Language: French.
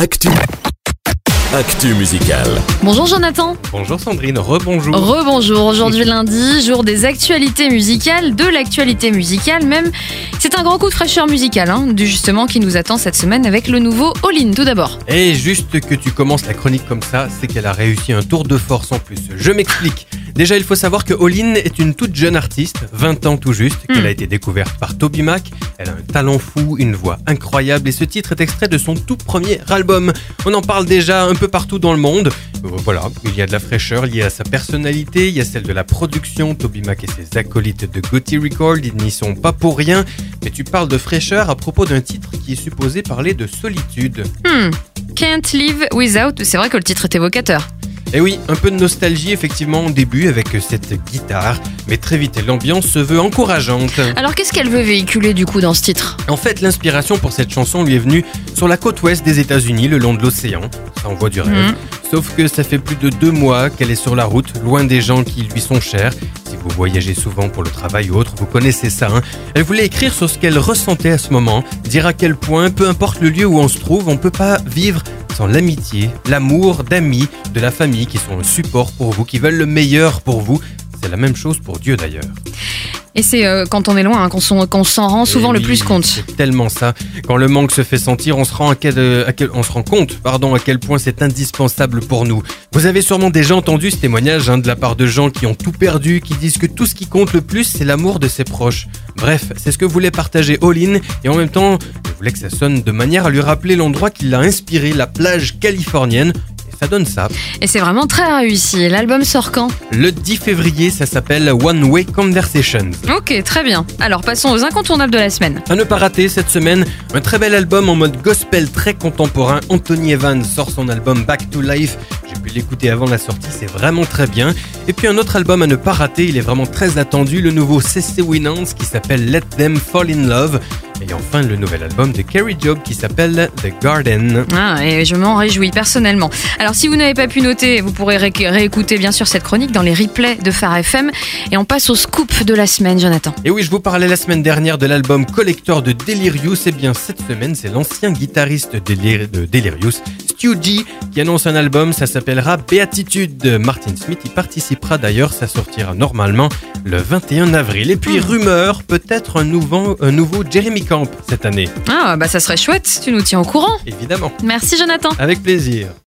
Actu. Actu musicale. Bonjour Jonathan. Bonjour Sandrine, rebonjour. Rebonjour. Aujourd'hui lundi, jour des actualités musicales, de l'actualité musicale même. C'est un grand coup de fraîcheur musicale, hein, du justement qui nous attend cette semaine avec le nouveau All In tout d'abord. Et juste que tu commences la chronique comme ça, c'est qu'elle a réussi un tour de force en plus. Je m'explique. Déjà, il faut savoir que Olin est une toute jeune artiste, 20 ans tout juste, qu'elle Hmm. a été découverte par Toby Mac. Elle a un talent fou, une voix incroyable et ce titre est extrait de son tout premier album. On en parle déjà un peu partout dans le monde. Euh, Voilà, il y a de la fraîcheur liée à sa personnalité, il y a celle de la production. Toby Mac et ses acolytes de Gotti Record, ils n'y sont pas pour rien. Mais tu parles de fraîcheur à propos d'un titre qui est supposé parler de solitude. Hmm. Can't Live Without, c'est vrai que le titre est évocateur. Et Eh oui, un peu de nostalgie effectivement au début avec cette guitare, mais très vite l'ambiance se veut encourageante. Alors qu'est-ce qu'elle veut véhiculer du coup dans ce titre? En fait, l'inspiration pour cette chanson lui est venue sur la côte ouest des États-Unis, le long de l'océan. Ça envoie du rêve. Mhm. Sauf que ça fait plus de deux mois qu'elle est sur la route, loin des gens qui lui sont chers. Si vous voyagez souvent pour le travail ou autre, vous connaissez ça. hein. Elle voulait écrire sur ce qu'elle ressentait à ce moment, dire à quel point, peu importe le lieu où on se trouve, on peut pas vivre l'amitié, l'amour d'amis, de la famille qui sont un support pour vous, qui veulent le meilleur pour vous. C'est la même chose pour Dieu d'ailleurs. Et c'est euh, quand on est loin hein, qu'on s'en rend souvent Et le oui, plus compte. C'est tellement ça. Quand le manque se fait sentir, on se rend, à quel, euh, à quel- on se rend compte pardon, à quel point c'est indispensable pour nous. Vous avez sûrement déjà entendu ce témoignage hein, de la part de gens qui ont tout perdu, qui disent que tout ce qui compte le plus, c'est l'amour de ses proches. Bref, c'est ce que voulait partager All-In, et en même temps, je voulais que ça sonne de manière à lui rappeler l'endroit qui l'a inspiré, la plage californienne. Et ça donne ça. Et c'est vraiment très réussi. L'album sort quand Le 10 février, ça s'appelle One Way Conversations. Ok, très bien. Alors passons aux incontournables de la semaine. À ne pas rater cette semaine, un très bel album en mode gospel très contemporain. Anthony Evans sort son album Back to Life. J'ai pu l'écouter avant la sortie, c'est vraiment très bien. Et puis un autre album à ne pas rater, il est vraiment très attendu, le nouveau CC Winans qui s'appelle Let Them Fall in Love. Et enfin le nouvel album de Carrie Job qui s'appelle The Garden. Ah, et je m'en réjouis personnellement. Alors si vous n'avez pas pu noter, vous pourrez ré- réécouter bien sûr cette chronique dans les replays de Phare FM. Et on passe au scoop de la semaine, Jonathan. Et oui, je vous parlais la semaine dernière de l'album collector de Delirious. Et bien, cette semaine, c'est l'ancien guitariste de Delirious, Stu G, qui annonce un album. Ça s'appellera Béatitude. Martin Smith y participera d'ailleurs. Ça sortira normalement le 21 avril. Et puis, rumeur, peut-être un nouveau, un nouveau Jeremy Camp cette année. Ah, bah ça serait chouette, tu nous tiens au courant. Évidemment. Merci Jonathan. Avec plaisir.